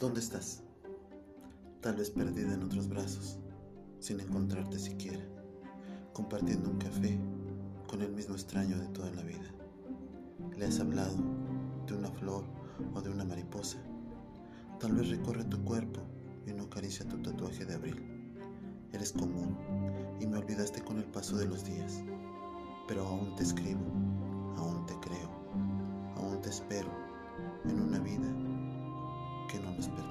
¿Dónde estás? Tal vez perdida en otros brazos, sin encontrarte siquiera, compartiendo un café con el mismo extraño de toda la vida. Le has hablado de una flor o de una mariposa. Tal vez recorre tu cuerpo y no acaricia tu tatuaje de abril. Eres común y me olvidaste con el paso de los días, pero aún te escribo, aún te creo, aún te espero que no les pertenece.